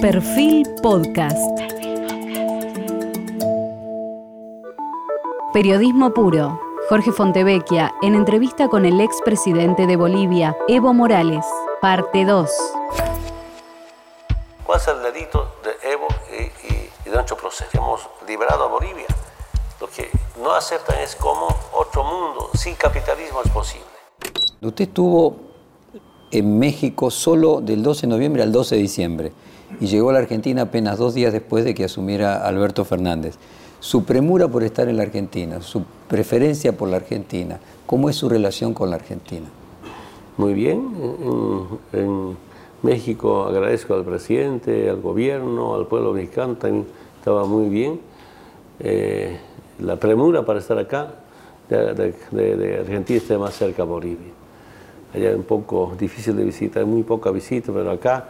Perfil Podcast. Periodismo puro. Jorge Fontevecchia en entrevista con el expresidente de Bolivia, Evo Morales. Parte 2. ¿Cuál es el delito de Evo y, y- y de nuestro proceso? Hemos liberado a Bolivia. Lo que no aceptan es cómo otro mundo sin capitalismo es posible. Usted estuvo en México solo del 12 de noviembre al 12 de diciembre y llegó a la Argentina apenas dos días después de que asumiera Alberto Fernández. Su premura por estar en la Argentina, su preferencia por la Argentina, ¿cómo es su relación con la Argentina? Muy bien. En, México agradezco al presidente, al gobierno, al pueblo mexicano, también estaba muy bien. Eh, la premura para estar acá de Argentina está más cerca a Bolivia. Allá es un poco difícil de visitar, muy poca visita, pero acá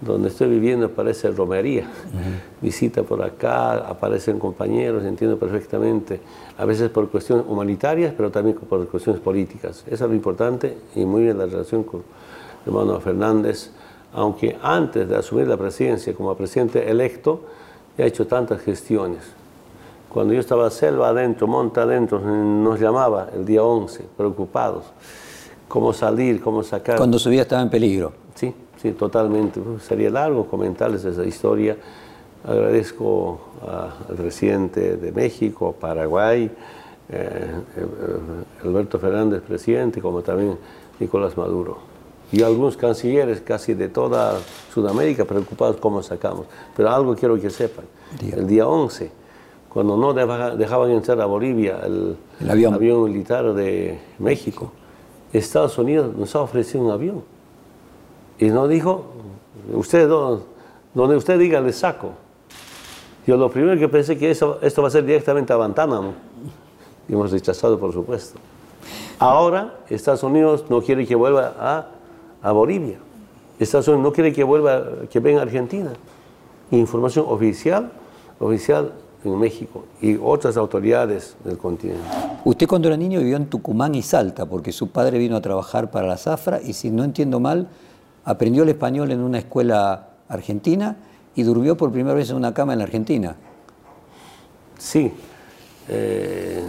donde estoy viviendo parece romería. Visita por acá, aparecen compañeros, entiendo perfectamente, a veces por cuestiones humanitarias, pero también por cuestiones políticas. Eso es lo importante y muy bien la relación con el hermano Fernández, aunque antes de asumir la presidencia como presidente electo, ya ha hecho tantas gestiones. Cuando yo estaba selva adentro, monta adentro, nos llamaba el día 11, preocupados. Cómo salir, cómo sacar. Cuando su vida estaba en peligro. Sí, sí, totalmente. Uf, Sería largo comentarles esa historia. Agradezco a- al presidente de México, Paraguay, eh, eh, Alberto Fernández, presidente, como también Nicolás Maduro. Y algunos cancilleres casi de toda Sudamérica preocupados cómo sacamos. Pero algo quiero que sepan. El día 11, cuando no deja- dejaban entrar a Bolivia el, El avión. militar de México, Estados Unidos nos ha ofrecido un avión. Y nos dijo, usted, do- donde usted diga, le saco. Yo lo primero que pensé que esto va a ser directamente a Guantánamo. Y hemos rechazado, por supuesto. Ahora, Estados Unidos no quiere que vuelva a, a Bolivia. Estados Unidos no quiere que vuelva, que venga a Argentina. Información oficial, oficial en México y otras autoridades del continente. Usted cuando era niño vivió en Tucumán y Salta, porque su padre vino a trabajar para la Zafra y si no entiendo mal, aprendió el español en una escuela argentina y durmió por primera vez en una cama en la Argentina. Sí. Eh,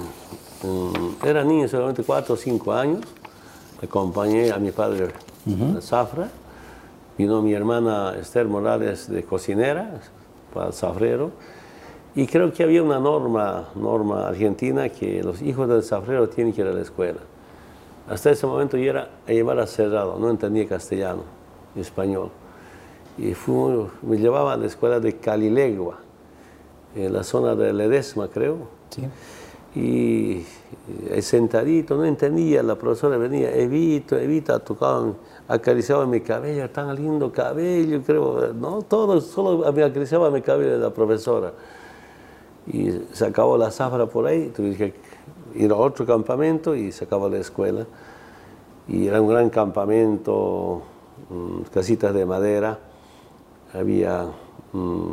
era niño, solamente 4 o 5 años. Acompañé a mi padre a Zafra. Vino mi hermana Esther Morales de cocinera para zafrero. Y creo que había una norma, norma argentina que los hijos del zafrero tienen que ir a la escuela. Hasta ese momento yo era a llevar a cerrado, no entendía castellano español. Y me llevaba a la escuela de Calilegua, en la zona de Ledesma, creo. ¿sí? Y eh, sentadito, no entendía, la profesora venía, Evita, Evita, tocaban, acariciaban mi cabello, tan lindo cabello, creo, no, todo, solo me acariciaba mi cabello la profesora. Y se acabó la zafra por ahí, tuve que ir a otro campamento y se acabó la escuela. Y era un gran campamento, mm, casitas de madera, había mm,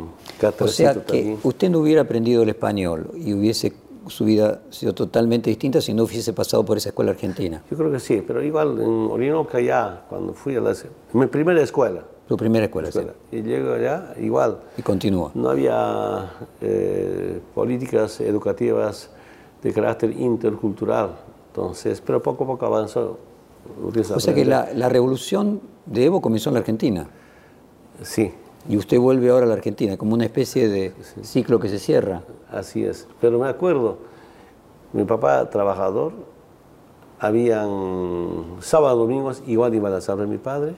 O sea que también. usted no hubiera aprendido el español y hubiese su vida sido totalmente distinta si no hubiese pasado por esa escuela argentina. Yo creo que sí, pero igual en Orinoca ya, cuando fui a la, mi primera escuela, Su primera escuela, sí. y llego allá, igual, Y continúa. no había eh, políticas educativas de carácter intercultural, entonces, pero poco a poco avanzó. Empieza a O sea que la, la revolución de Evo comenzó en la Argentina Sí, y usted vuelve ahora a la Argentina, como una especie de ciclo que se cierra. así es. Pero me acuerdo, mi papá trabajador, habían sábados, domingos, igual iba a la sala de mi padre,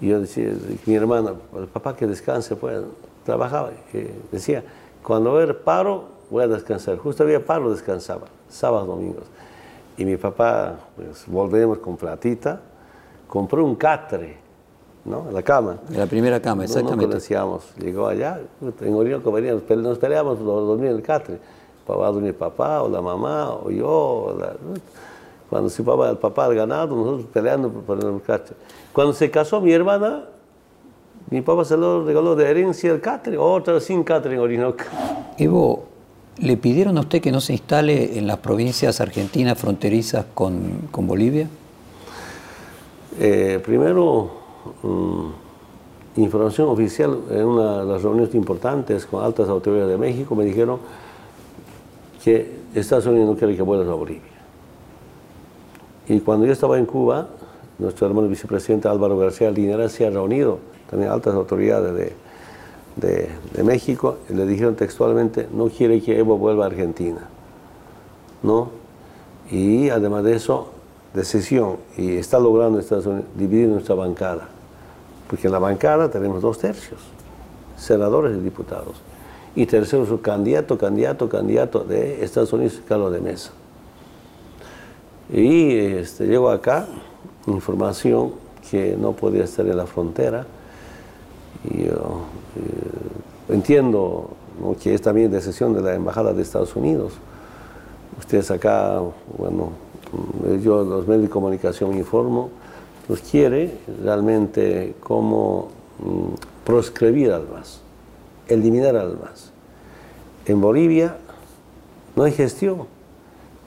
y yo decía, mi hermana, el papá que descanse, pues, trabajaba, decía, cuando haber paro, voy a descansar. Justo había paro, descansaba, sábados, domingos. Y mi papá, pues, volvemos con platita, compró un catre, ¿no? La cama. La primera cama, No, no exactamente. conocíamos. Llegó allá, en Orinoco veníamos, pero nos peleábamos por dormir en el catre. Va a dormir papá, o la mamá, o yo. o la- Cuando se iba el papá al ganado, nosotros peleando por el catre. Cuando se casó mi hermana, mi papá se lo regaló de herencia el catre, otra sin catre en Orinoco. Evo, ¿le pidieron a usted que no se instale en las provincias argentinas fronterizas con, con Bolivia? Eh, primero, mm, información oficial en una de las reuniones importantes con altas autoridades de México me dijeron que Estados Unidos no quiere que vuelvas a Bolivia. Y cuando yo estaba en Cuba, nuestro hermano vicepresidente Álvaro García Linera se ha reunido también altas autoridades de, de, México le dijeron textualmente, no quiere que Evo vuelva a Argentina. ¿No? Y además de eso, decisión, y está logrando Estados Unidos dividir nuestra bancada porque en la bancada tenemos dos tercios, senadores y diputados. Y tercero, su candidato, candidato, candidato de Estados Unidos, Carlos de Mesa. Y este, llegó acá información que no podía estar en la frontera. Y yo eh, entiendo que es también decisión de la Embajada de Estados Unidos. Ustedes acá, bueno, yo los medios de comunicación informo, nos quiere realmente como mm, proscribir al MAS, eliminar al MAS. En Bolivia no hay gestión.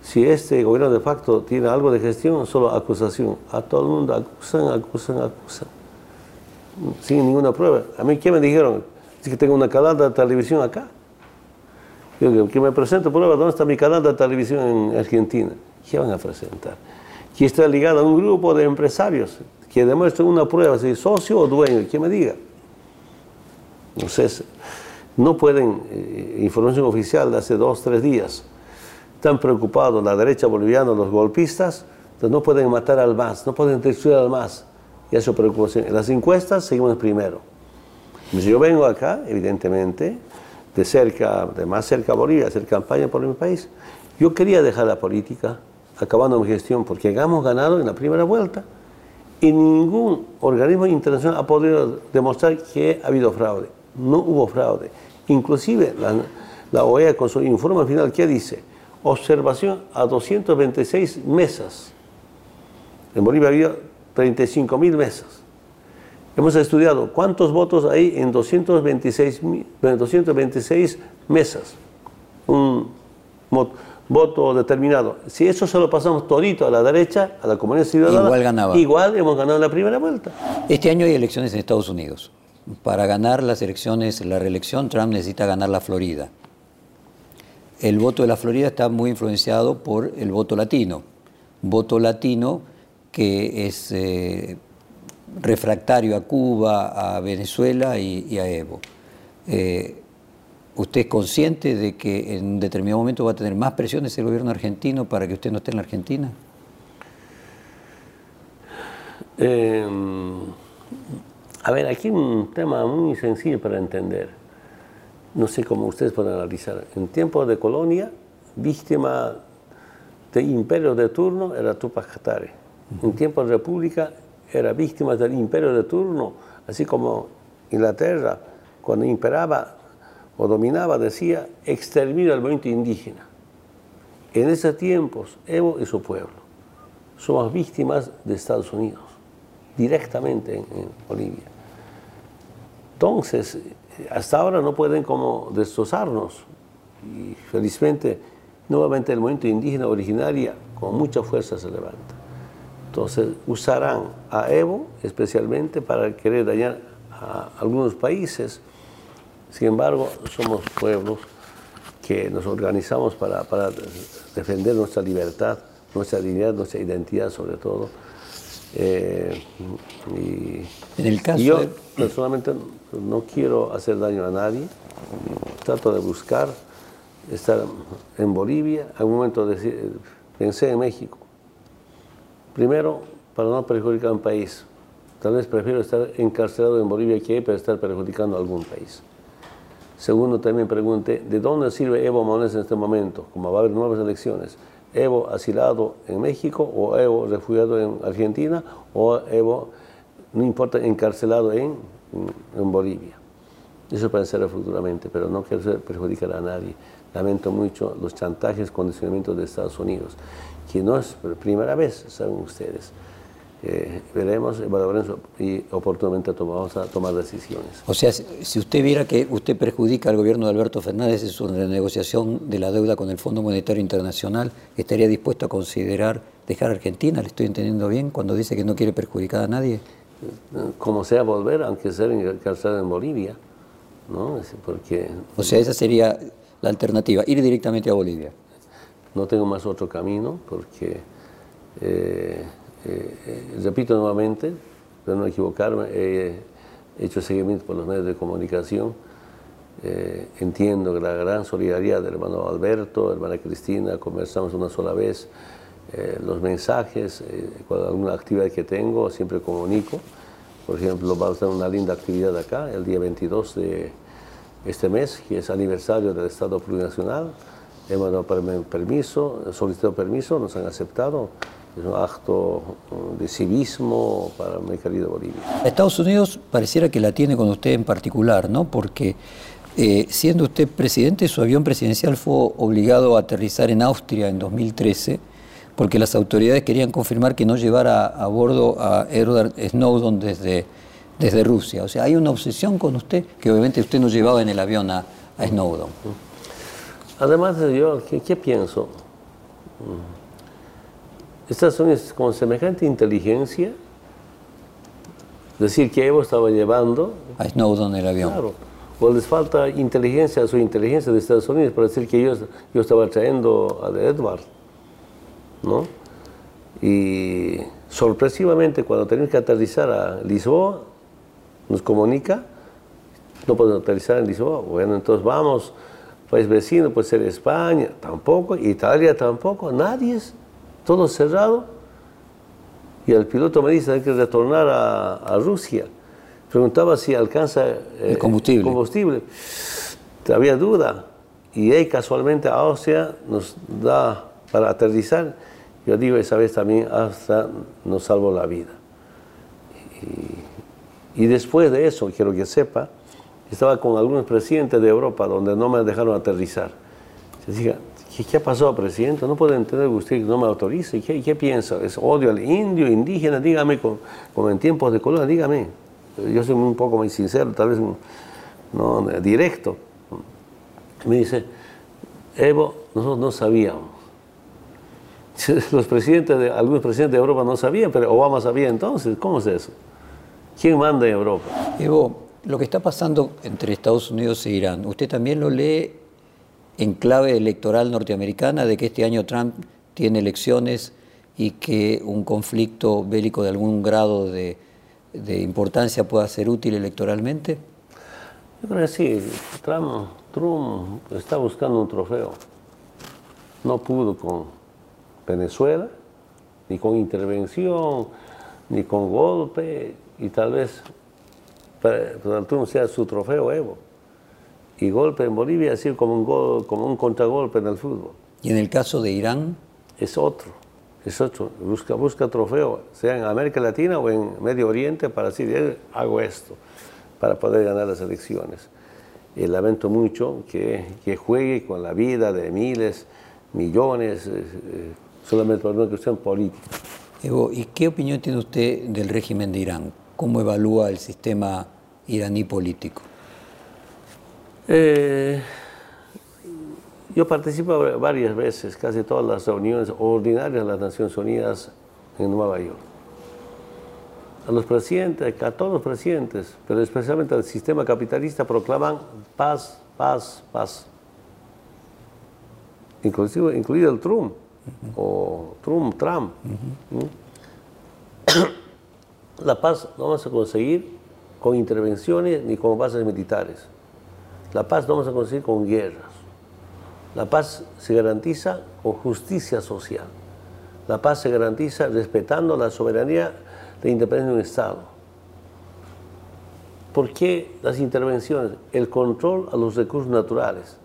Si este gobierno de facto tiene algo de gestión, solo acusación. A todo el mundo acusan, acusan, acusan. Sin ninguna prueba. A mí, ¿qué me dijeron? Que tengo una canal de televisión acá. Yo que me presento prueba, ¿dónde está mi canal de televisión en Argentina? ¿Qué van a presentar? que está ligado a un grupo de empresarios que demuestren una prueba, si socio o dueño, que me diga. Entonces, no pueden, eh, información oficial de hace dos, tres días, están preocupados la derecha boliviana, los golpistas, no pueden matar al MAS, no pueden destruir al MAS. Y eso preocupación. En las encuestas seguimos primero. yo vengo acá, evidentemente, de cerca, de más cerca a Bolivia, a hacer campaña por mi país. Yo quería dejar la política, acabando mi gestión, porque hemos ganado en la primera vuelta y ningún organismo internacional ha podido demostrar que ha habido fraude. No hubo fraude. Inclusive la, la OEA con su informe final, ¿qué dice? Observación a 226 mesas. En Bolivia había 35 mil mesas. Hemos estudiado cuántos votos hay en 226, 226 mesas. Un, voto determinado. Si eso se lo pasamos todito a la derecha, a la comunidad ciudadana, igual, ganaba. igual hemos ganado la primera vuelta. Este año hay elecciones en Estados Unidos. Para ganar las elecciones, la reelección, Trump necesita ganar la Florida. El voto de la Florida está muy influenciado por el voto latino. Voto latino que es eh, refractario a Cuba, a Venezuela y, a Evo. Eh, ¿Usted es consciente de que en un determinado momento va a tener más presiones el gobierno argentino para que usted no esté en la Argentina? Em, a ver, aquí un tema muy sencillo para entender. No sé cómo ustedes pueden analizar. En tiempos de colonia, víctima de imperio de turno era Tupac Katari. En tiempos de república era víctima del imperio de turno, así como Inglaterra, cuando imperaba o dominaba, decía, exterminio al movimiento indígena. En esos tiempos, Evo y su pueblo somos víctimas de Estados Unidos, directamente en, Bolivia. Entonces, hasta ahora no pueden como destrozarnos. Y felizmente, nuevamente el movimiento indígena originaria con mucha fuerza se levanta. Entonces, usarán a Evo especialmente para querer dañar a algunos países sin embargo, somos pueblos que nos organizamos para, defender nuestra libertad, nuestra dignidad, nuestra identidad sobre todo. Eh, y, en el caso yo personalmente no quiero hacer daño a nadie, trato de buscar estar en Bolivia, algún momento pensé en México. Primero, para no perjudicar a un país. Tal vez prefiero estar encarcelado en Bolivia que para estar perjudicando a algún país. Segundo, también pregunté, ¿de dónde sirve Evo Morales en este momento? Como va a haber nuevas elecciones. ¿Evo asilado en México o Evo refugiado en Argentina o Evo, no importa, encarcelado en, en Bolivia? Eso pensaré futuramente, pero no quiero perjudicar a nadie. Lamento mucho los chantajes, condicionamientos de Estados Unidos, que no es por primera vez, saben ustedes veremos, evaluaremos y oportunamente vamos a tomar decisiones. O sea, si usted viera que usted perjudica al gobierno de Alberto Fernández en su renegociación de la deuda con el Fondo Monetario Internacional, ¿estaría dispuesto a considerar dejar Argentina? ¿Le estoy entendiendo bien cuando dice que no quiere perjudicar a nadie? como sea volver, aunque sea encarcelado en Bolivia, ¿no? Porque... O sea, esa sería la alternativa, ir directamente a Bolivia. No tengo más otro camino porque, eh, eh, repito nuevamente, para no equivocarme, he hecho seguimiento por los medios de comunicación, eh, entiendo la gran solidaridad del hermano Alberto, hermana Cristina, conversamos una sola vez, los mensajes, con alguna actividad que tengo, siempre comunico. Por ejemplo, va a estar una linda actividad acá, el día 22 de este mes, que es aniversario del Estado Plurinacional. Hemos dado permiso, solicitado permiso, nos han aceptado. Es un acto de civismo para mi querido Bolivia. Estados Unidos pareciera que la tiene con usted en particular, ¿no? Porque eh, siendo usted presidente, su avión presidencial fue obligado a aterrizar en Austria en 2013 porque las autoridades querían confirmar que no llevara a bordo a Edward Snowden desde desde Rusia. O sea, hay una obsesión con usted que obviamente usted no llevaba en el avión a, Snowden. Además, yo, ¿qué, pienso? Estados Unidos con semejante inteligencia, decir que Evo estaba llevando... A Snowden en el avión. Claro. O les falta inteligencia a su inteligencia de Estados Unidos para decir que yo, yo estaba trayendo a Edward. ¿No? Y sorpresivamente, cuando tenemos que aterrizar a Lisboa, nos comunica, no podemos aterrizar en Lisboa, bueno, entonces vamos, país vecino, puede ser España, tampoco, Italia tampoco, nadie es, todo cerrado. Y el piloto me dice, hay que retornar a, Rusia. Preguntaba si alcanza eh, el combustible. combustible. Había duda. Y ahí casualmente Austria nos da para aterrizar. Yo digo, esa vez también hasta nos salvó la vida. Y y después de eso, quiero que sepa, estaba con algunos presidentes de Europa donde no me dejaron aterrizar. Se diga, ¿qué, ha pasado, presidente? No puede entender que usted no me autorice. ¿Qué, qué piensa? ¿Es odio al indio, indígena? Dígame, como en tiempos de colonia, dígame. Yo soy un poco más sincero, tal vez no, directo. Me dice, Evo, nosotros no sabíamos. Los presidentes de, algunos presidentes de Europa no sabían, pero Obama sabía entonces. ¿Cómo es eso? ¿Quién manda en Europa? Evo, lo que está pasando entre Estados Unidos e Irán, ¿usted también lo lee en clave electoral norteamericana de que este año Trump tiene elecciones y que un conflicto bélico de algún grado de, importancia pueda ser útil electoralmente? Yo creo que sí. Trump, Trump está buscando un trofeo. No pudo con Venezuela, ni con intervención, ni con golpe y tal vez Donald Trump sea su trofeo Evo. Y golpe en Bolivia es decir como un, gol, como un contragolpe en el fútbol. ¿Y en el caso de Irán? Es otro, es otro. Busca, busca trofeo, sea en América Latina o en Medio Oriente, para decir, hago esto, para poder ganar las elecciones. Y lamento mucho que, que juegue con la vida de miles, millones, eh, eh, solamente por una cuestión política. Evo, ¿y qué opinión tiene usted del régimen de Irán? ¿Cómo evalúa el sistema iraní político? Eh, yo participo varias veces, casi todas las reuniones ordinarias de las Naciones Unidas en Nueva York. A los presidentes, a todos los presidentes, pero especialmente al sistema capitalista, proclaman paz, paz, paz. Inclusive, incluido el Trump, o Trump, Trump. La paz no vamos a conseguir con intervenciones ni con bases militares. La paz no vamos a conseguir con guerras. La paz se garantiza con justicia social. La paz se garantiza respetando la soberanía de independencia de un Estado. ¿Por qué las intervenciones? El control a los recursos naturales,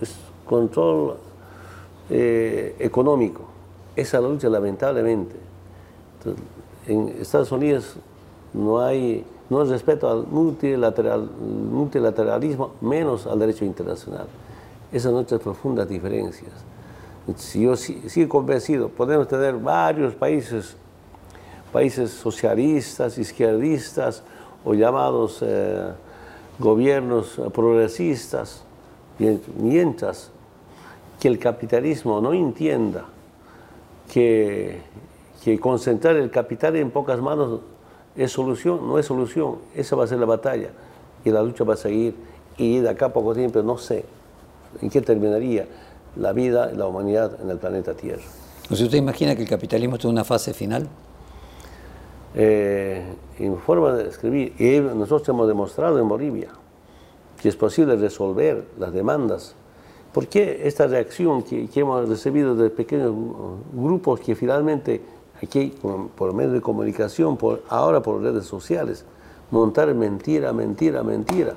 es control eh, económico. Esa lucha, lamentablemente. Entonces, en Estados Unidos no hay, no respeto al multilateral, multilateralismo, menos al derecho internacional. Esas son nuestras profundas diferencias. Yo sigo convencido, podemos tener varios países, países socialistas, izquierdistas o llamados eh, gobiernos progresistas, mientras que el capitalismo no entienda que que concentrar el capital en pocas manos ¿Es solución? No es solución. Esa va a ser la batalla. Y la lucha va a seguir. Y de acá a poco tiempo, no sé en qué terminaría la vida la humanidad en el planeta Tierra. ¿Usted imagina que el capitalismo está en una fase final? Eh, en forma de escribir, y nosotros hemos demostrado en Bolivia que es posible resolver las demandas. ¿Por qué esta reacción que, hemos recibido de pequeños grupos que finalmente aquí por medio de comunicación, por, ahora por redes sociales, montar mentira, mentira, mentira?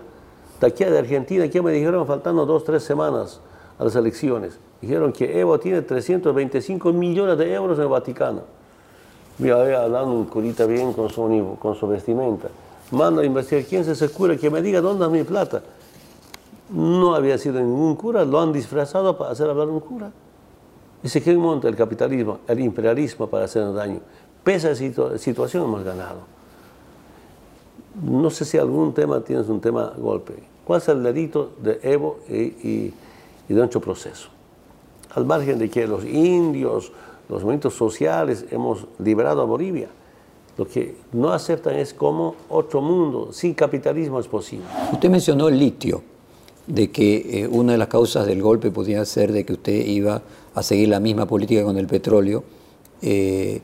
De aquí de Argentina, ¿qué me dijeron? Faltando dos, tres semanas a las elecciones. Dijeron que Evo tiene 325 millones de euros en el Vaticano. Vi hablando un curita bien con su, con su vestimenta. Manda a investigar quién ese cura que me diga dónde es mi plata. No había sido ningún cura, lo han disfrazado para hacer hablar un cura. Un monta el capitalismo, el imperialismo para hacernos daño. Pese a esa situación hemos ganado. No sé si algún tema tienes un tema golpe. ¿Cuál es el delito de Evo y, y, y de nuestro proceso? Al margen de que los indios, los movimientos sociales hemos liberado a Bolivia. Lo que no aceptan es cómo otro mundo sin capitalismo es posible. Usted mencionó el litio, de que eh, una de las causas del golpe podía ser de que usted iba a seguir la misma política con el petróleo. Eh,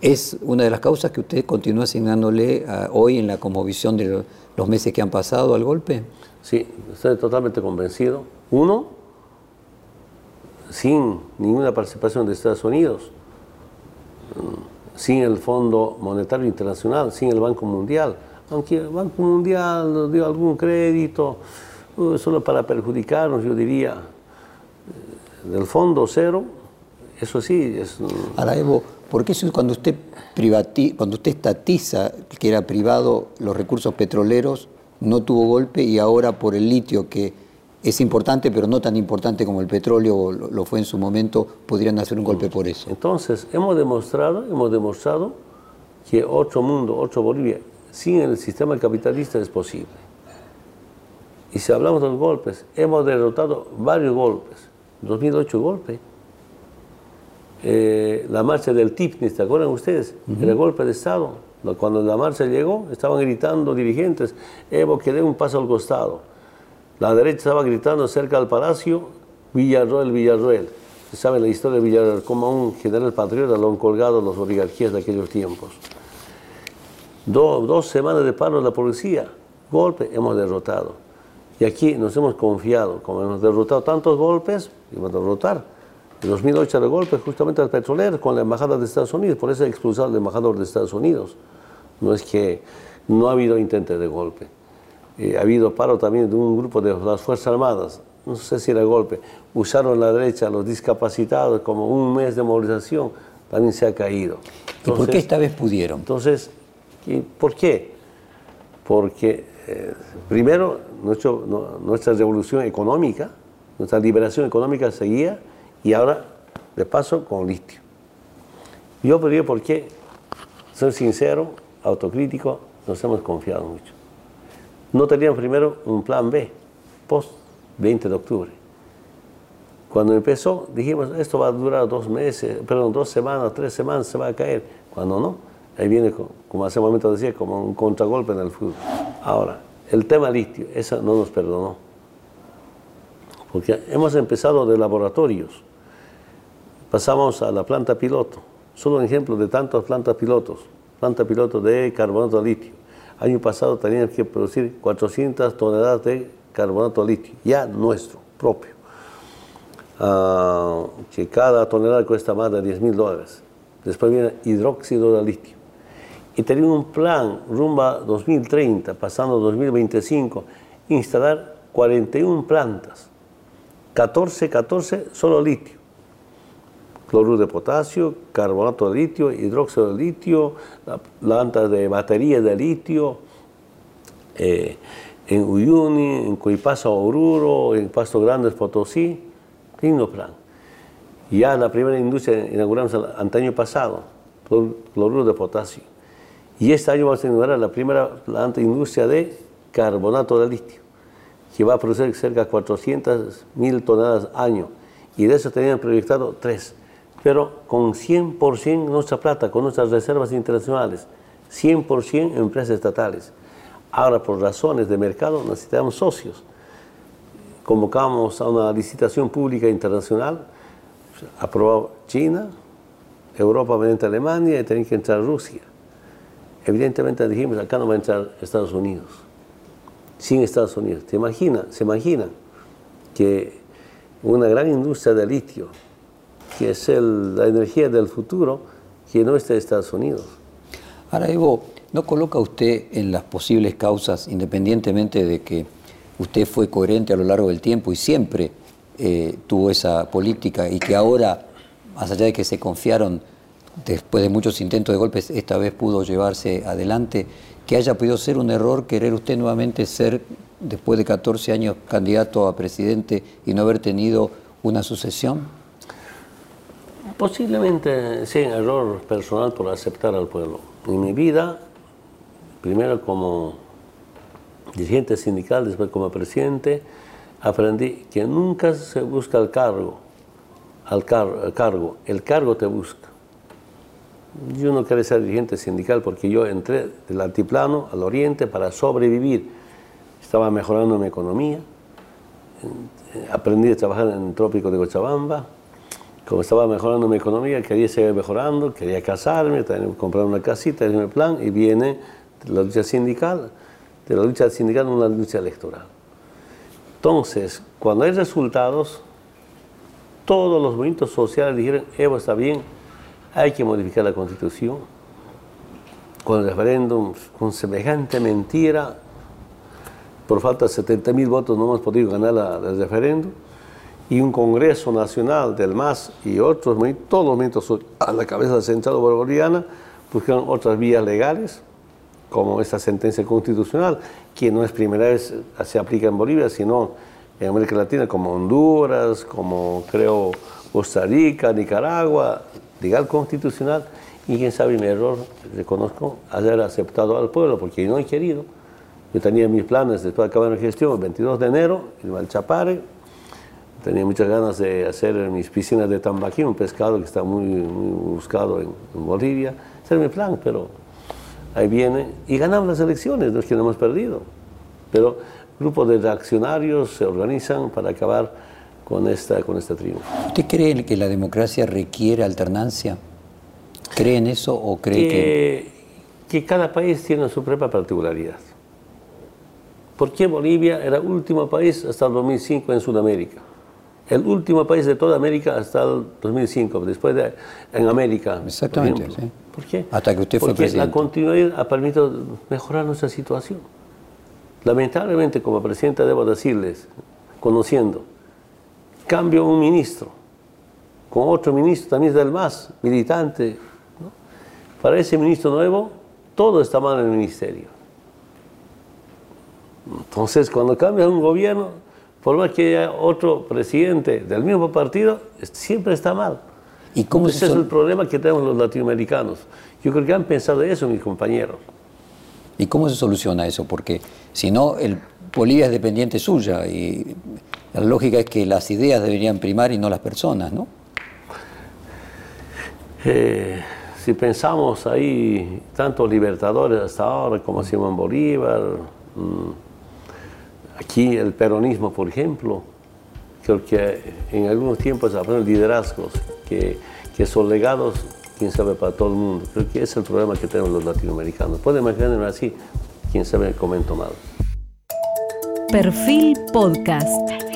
¿Es una de las causas que usted continúa asignándole hoy en la conmovisión de los meses que han pasado al golpe? Sí, estoy totalmente convencido. Uno, sin ninguna participación de Estados Unidos, sin el Fondo Monetario Internacional, sin el Banco Mundial, aunque el Banco Mundial dio algún crédito, solo para perjudicarnos, yo diría, eh, del fondo cero, eso sí es... Ahora, Evo, ¿por qué cuando usted, cuando usted estatiza que era privado los recursos petroleros, no tuvo golpe y ahora por el litio que es importante, pero no tan importante como el petróleo lo fue en su momento, podrían hacer un golpe por eso. Entonces, hemos demostrado, hemos demostrado que otro mundo, otro Bolivia, sin el sistema capitalista es posible. Y si hablamos de los golpes, hemos derrotado varios golpes. 2008 golpe. Eh, la marcha del TIPNIS, ¿te acuerdan ustedes? El golpe de Estado. Cuando la marcha llegó, estaban gritando dirigentes, Evo, que dé un paso al costado la derecha estaba gritando cerca del palacio, Villarroel, Villarroel. Se sabe la historia de Villarroel, como un general patriota lo han colgado los oligarquías de aquellos tiempos. dos semanas de paro de la policía, golpe, hemos derrotado. Y aquí nos hemos confiado, como hemos derrotado tantos golpes, íbamos a derrotar. En 2008 el golpe justamente al petrolero con la embajada de Estados Unidos, por eso expulsado al embajador de Estados Unidos. No es que no ha habido intento de golpe. Eh, ha habido paro también de un grupo de las Fuerzas Armadas, no sé si era golpe, usaron la derecha los discapacitados como un mes de movilización, también se ha caído. ¿Y por qué esta vez pudieron? Entonces, ¿por qué? Porque eh, primero nuestra revolución económica, nuestra liberación económica seguía y ahora, de paso, con litio. Yo podría, ¿por qué? Soy sincero, autocrítico, nos hemos confiado mucho no tenían primero un plan B, post 20 de octubre. Cuando empezó, dijimos, esto va a durar dos meses, perdón, dos semanas, tres semanas, se va a caer. Cuando no, ahí viene, como hace un momento decía, como un contragolpe en el fútbol. Ahora, el tema litio, eso no nos perdonó. Porque hemos empezado de laboratorios, pasamos a la planta piloto, solo un ejemplo de tantas plantas pilotos, planta piloto de carbonato de litio Año pasado teníamos que producir 400 toneladas de carbonato de litio, ya nuestro, propio. Ah, que cada tonelada cuesta más de 10 mil dólares. Después viene hidróxido de litio. Y teníamos un plan rumba 2030, pasando 2025, instalar 41 plantas, 14, 14 solo litio cloruro de potasio, carbonato de litio, hidróxido de litio, plantas de batería de litio, eh, en Uyuni, en Coipasa Oruro, en Pasto Grandes Potosí, lindo plan. Ya la primera industria inauguramos el año pasado, cloruro de potasio. Y este año vamos a inaugurar la primera planta industria de carbonato de litio, que va a producir cerca de 400 mil toneladas año. Y de eso tenían proyectado tres pero con 100% nuestra plata, con nuestras reservas internacionales. 100% empresas estatales. Ahora, por razones de mercado, necesitamos socios. Convocamos a una licitación pública internacional, aprobado China, Europa mediante Alemania y tiene que entrar Rusia. Evidentemente dijimos, acá no va a entrar Estados Unidos, sin Estados Unidos. ¿Se imagina? ¿Se imagina que una gran industria de litio, que es la energía del futuro, que no esté en Estados Unidos? Ahora, Evo, ¿no coloca usted en las posibles causas, independientemente de que usted fue coherente a lo largo del tiempo y siempre eh, tuvo esa política y que ahora, más allá de que se confiaron después de muchos intentos de golpes, esta vez pudo llevarse adelante, que haya podido ser un error querer usted nuevamente ser, después de 14 años, candidato a presidente y no haber tenido una sucesión? Posiblemente sea un error personal por aceptar al pueblo. En mi vida, primero como dirigente sindical, después como presidente, aprendí que nunca se busca el cargo, al, cargo, el cargo te busca. Yo no quería ser dirigente sindical porque yo entré del altiplano al oriente para sobrevivir. Estaba mejorando mi economía, aprendí a trabajar en el trópico de Cochabamba. Como estaba mejorando mi economía, quería seguir mejorando, quería casarme, comprar una casita, en mi plan, y viene la lucha sindical, de la lucha sindical una lucha electoral. Entonces, cuando hay resultados, todos los movimientos sociales dijeron, Evo está bien, hay que modificar la constitución. Con el referéndum, con semejante mentira, por falta de 70 mil votos no hemos podido ganar el referéndum, y un Congreso Nacional del MAS y otros, todos los movimientos a la cabeza de la Central Bolivariana buscaron otras vías legales, como esta sentencia constitucional, que no es primera vez se aplica en Bolivia, sino en América Latina, como Honduras, como creo Costa Rica, Nicaragua, legal constitucional, y quién sabe mi error, reconozco, haber aceptado al pueblo, porque no he querido. Yo tenía mis planes después de acabar la gestión, el 22 de enero, en el Chapare, tenía muchas ganas de hacer mis piscinas de tambaquí, un pescado que está muy, muy buscado en, en Bolivia, ese era mi plan, pero ahí viene, y ganamos las elecciones, no es que no hemos perdido, pero grupos de reaccionarios se organizan para acabar con esta, con esta triunfo. ¿Usted cree que la democracia requiere alternancia? ¿Cree en eso o cree que, que... cada país tiene su propia particularidad. ¿Por qué Bolivia era el último país hasta el 2005 en Sudamérica? El último país de toda América hasta el 2005, después de en América. Exactamente, sí. ¿Por qué? Hasta que usted fue Porque presidente. la continuidad ha permitido mejorar nuestra situación. Lamentablemente, como presidente, debo decirles, conociendo, cambio un ministro con otro ministro también del MAS, militante. Para ese ministro nuevo, todo está mal en el ministerio. Entonces, cuando cambia un gobierno, por más que haya otro presidente del mismo partido, siempre está mal. ¿Y cómo Ese es el problema que tenemos los latinoamericanos. Yo creo que han pensado eso mis compañeros. ¿Y cómo se soluciona eso? Porque si no, el, Bolivia es dependiente suya y la lógica es que las ideas deberían primar y no las personas, ¿no? Eh, si pensamos ahí, tantos libertadores hasta ahora como Simón Bolívar, mmm, aquí el peronismo, por ejemplo, creo que en algunos tiempos aprenden liderazgos que, que son legados, quién sabe, para todo el mundo. Creo que ese es el problema que tenemos los latinoamericanos. Pueden imaginarme así, quién sabe, comento mal. Perfil Podcast.